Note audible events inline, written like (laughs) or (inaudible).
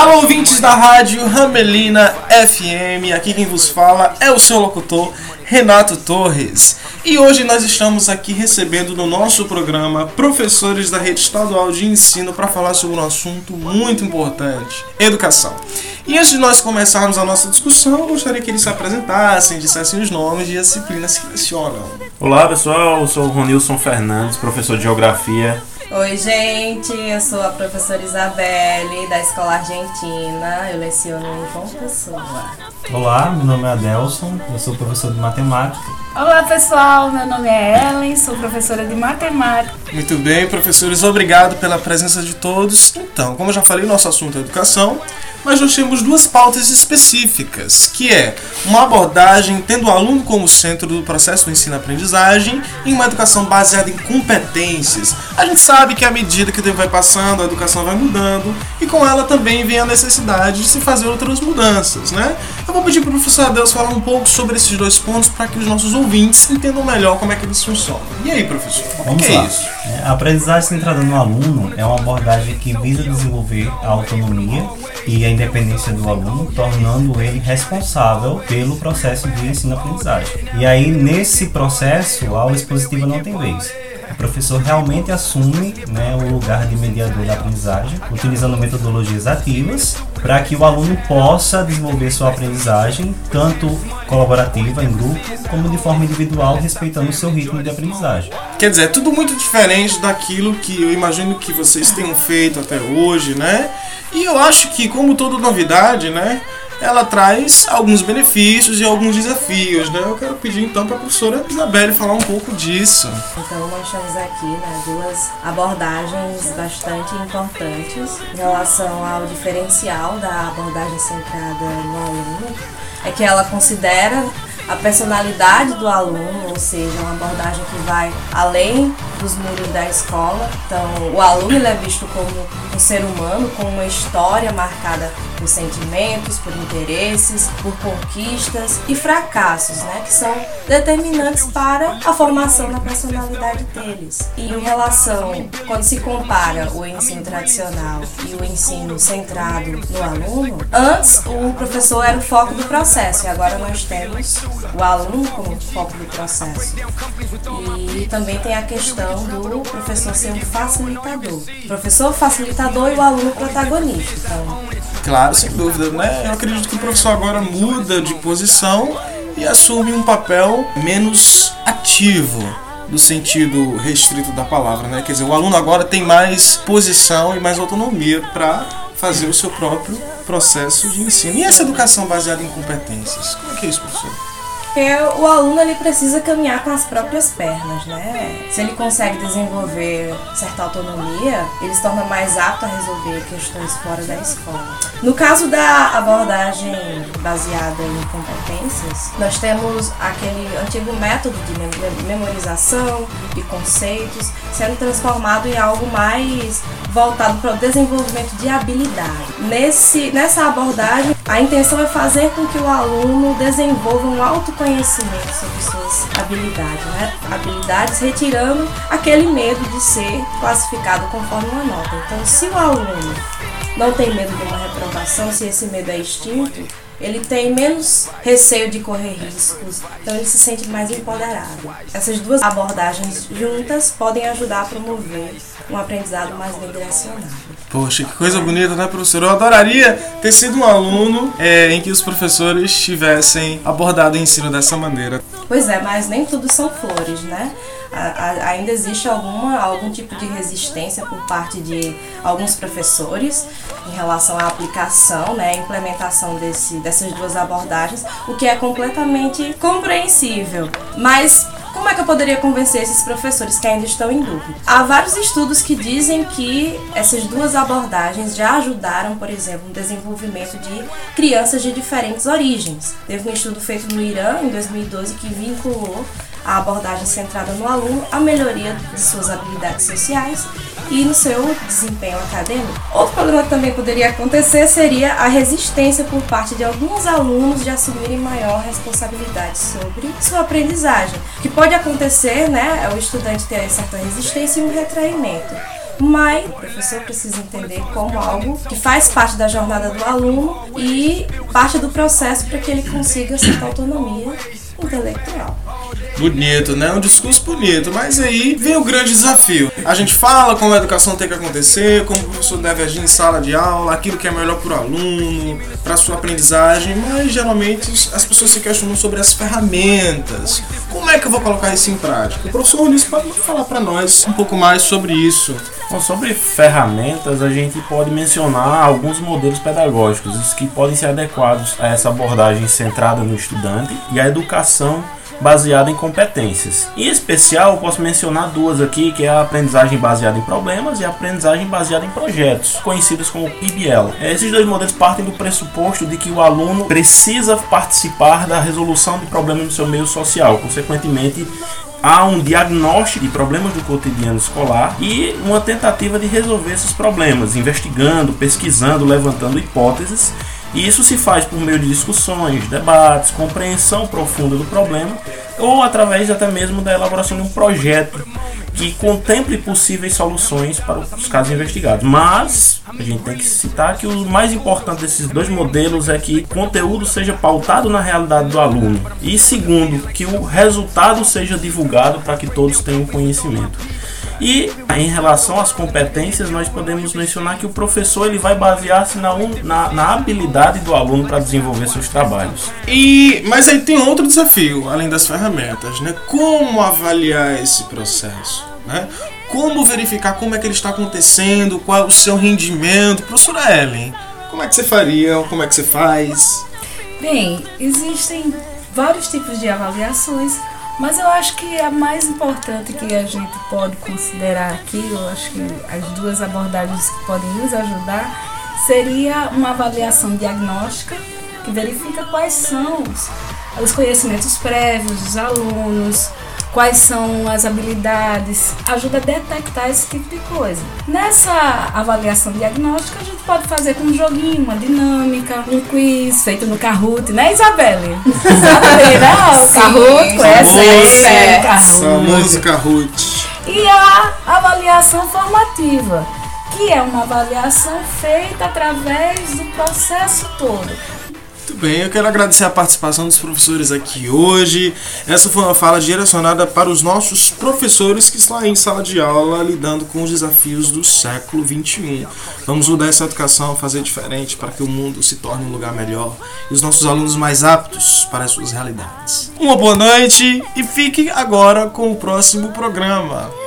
Alô, ouvintes da rádio Ramelina FM, aqui quem vos fala é o seu locutor Renato Torres. E hoje nós estamos aqui recebendo no nosso programa professores da rede estadual de ensino para falar sobre um assunto muito importante: educação. E antes de nós começarmos a nossa discussão, gostaria que eles se apresentassem, dissessem os nomes e as disciplinas que lecionam. Olá pessoal, eu sou o Ronilson Fernandes, professor de Geografia Oi, gente, eu sou a professora Isabelle, da Escola Argentina. Eu leciono em João Pessoa. Olá, meu nome é Adelson, eu sou professor de matemática. Olá, pessoal, meu nome é Ellen, sou professora de matemática. Muito bem, professores, obrigado pela presença de todos. Então, como eu já falei, nosso assunto é educação mas nós temos duas pautas específicas, que é uma abordagem tendo o aluno como centro do processo do ensino-aprendizagem e uma educação baseada em competências. A gente sabe que à medida que o tempo vai passando, a educação vai mudando e com ela também vem a necessidade de se fazer outras mudanças, né? Eu vou pedir para o professor Adeus falar um pouco sobre esses dois pontos para que os nossos ouvintes entendam melhor como é que eles funcionam. E aí, professor, o que é isso? É, a aprendizagem centrada no aluno é uma abordagem que visa desenvolver a autonomia e a independência do aluno, tornando ele responsável pelo processo de ensino-aprendizagem. E aí, nesse processo, a aula expositiva não tem vez professor realmente assume né, o lugar de mediador da aprendizagem, utilizando metodologias ativas para que o aluno possa desenvolver sua aprendizagem, tanto colaborativa, em grupo, como de forma individual, respeitando o seu ritmo de aprendizagem. Quer dizer, é tudo muito diferente daquilo que eu imagino que vocês tenham feito até hoje, né? E eu acho que, como toda novidade, né? Ela traz alguns benefícios e alguns desafios, né? Eu quero pedir então para a professora Isabelle falar um pouco disso. Então nós temos aqui né, duas abordagens bastante importantes em relação ao diferencial da abordagem centrada no aluno, é que ela considera a personalidade do aluno, ou seja, uma abordagem que vai além dos muros da escola. Então, o aluno é visto como ser humano com uma história marcada por sentimentos, por interesses, por conquistas e fracassos, né, que são determinantes para a formação da personalidade deles. E em relação, quando se compara o ensino tradicional e o ensino centrado no aluno, antes o professor era o foco do processo e agora nós temos o aluno como foco do processo. E também tem a questão do professor ser um facilitador. professor facilitador e o aluno protagonista. Claro, sem dúvida, né? Eu acredito que o professor agora muda de posição e assume um papel menos ativo no sentido restrito da palavra, né? Quer dizer, o aluno agora tem mais posição e mais autonomia para fazer o seu próprio processo de ensino. E essa educação baseada em competências? Como é que é isso, professor? Porque o aluno ele precisa caminhar com as próprias pernas, né? Se ele consegue desenvolver certa autonomia, ele se torna mais apto a resolver questões fora da escola. No caso da abordagem baseada em competências, nós temos aquele antigo método de memorização de conceitos sendo transformado em algo mais voltado para o desenvolvimento de habilidade. Nesse, nessa abordagem, a intenção é fazer com que o aluno desenvolva um autoconhecimento sobre suas habilidades, né? habilidades retirando aquele medo de ser classificado conforme uma nota. Então, se o aluno não tem medo de uma reprovação, se esse medo é extinto, ele tem menos receio de correr riscos, então ele se sente mais empoderado. Essas duas abordagens juntas podem ajudar a promover um aprendizado mais bem direcionado. Poxa, que coisa bonita, né, professor? Eu adoraria ter sido um aluno é, em que os professores tivessem abordado o ensino dessa maneira. Pois é, mas nem tudo são flores, né? ainda existe alguma, algum tipo de resistência por parte de alguns professores em relação à aplicação, né, implementação desse, dessas duas abordagens, o que é completamente compreensível. Mas como é que eu poderia convencer esses professores que ainda estão em dúvida? Há vários estudos que dizem que essas duas abordagens já ajudaram, por exemplo, no desenvolvimento de crianças de diferentes origens. Teve um estudo feito no Irã em 2012 que vinculou a abordagem centrada no aluno, a melhoria de suas habilidades sociais e no seu desempenho acadêmico. Outro problema que também poderia acontecer seria a resistência por parte de alguns alunos de assumirem maior responsabilidade sobre sua aprendizagem. O que pode acontecer, né, é o estudante ter certa resistência e um retraimento. mas o professor precisa entender como algo que faz parte da jornada do aluno e parte do processo para que ele consiga certa autonomia intelectual. Bonito, né? Um discurso bonito, mas aí vem o grande desafio. A gente fala como a educação tem que acontecer, como o professor deve agir em sala de aula, aquilo que é melhor para o aluno, para sua aprendizagem, mas geralmente as pessoas se questionam sobre as ferramentas. Como é que eu vou colocar isso em prática? O professor Ulisses pode falar para nós um pouco mais sobre isso. Bom, sobre ferramentas, a gente pode mencionar alguns modelos pedagógicos que podem ser adequados a essa abordagem centrada no estudante e a educação baseada em competências. Em especial, eu posso mencionar duas aqui, que é a aprendizagem baseada em problemas e a aprendizagem baseada em projetos, conhecidas como PBL. Esses dois modelos partem do pressuposto de que o aluno precisa participar da resolução de problemas no seu meio social, consequentemente há um diagnóstico de problemas do cotidiano escolar e uma tentativa de resolver esses problemas, investigando, pesquisando, levantando hipóteses e isso se faz por meio de discussões, debates, compreensão profunda do problema ou através até mesmo da elaboração de um projeto que contemple possíveis soluções para os casos investigados. Mas a gente tem que citar que o mais importante desses dois modelos é que o conteúdo seja pautado na realidade do aluno e segundo, que o resultado seja divulgado para que todos tenham conhecimento. E em relação às competências, nós podemos mencionar que o professor ele vai basear-se na, na, na, habilidade do aluno para desenvolver seus trabalhos. E mas aí tem outro desafio, além das ferramentas, né? Como avaliar esse processo, né? Como verificar como é que ele está acontecendo, qual é o seu rendimento, professora Ellen? Como é que você faria? Como é que você faz? Bem, existem vários tipos de avaliações mas eu acho que a mais importante que a gente pode considerar aqui, eu acho que as duas abordagens que podem nos ajudar, seria uma avaliação diagnóstica, que verifica quais são os, os conhecimentos prévios dos alunos, quais são as habilidades, ajuda a detectar esse tipo de coisa. Nessa avaliação diagnóstica, a gente pode fazer com um joguinho, uma dinâmica, um quiz feito no Kahoot, né, Isabelle? (laughs) Isabelle, né? O Kahoot, conhece aí, Kahoot. Famoso Kahoot. E a avaliação formativa, que é uma avaliação feita através do processo todo muito bem, eu quero agradecer a participação dos professores aqui hoje. Essa foi uma fala direcionada para os nossos professores que estão aí em sala de aula lidando com os desafios do século 21. Vamos mudar essa educação, fazer diferente para que o mundo se torne um lugar melhor e os nossos alunos mais aptos para as suas realidades. Uma boa noite e fique agora com o próximo programa.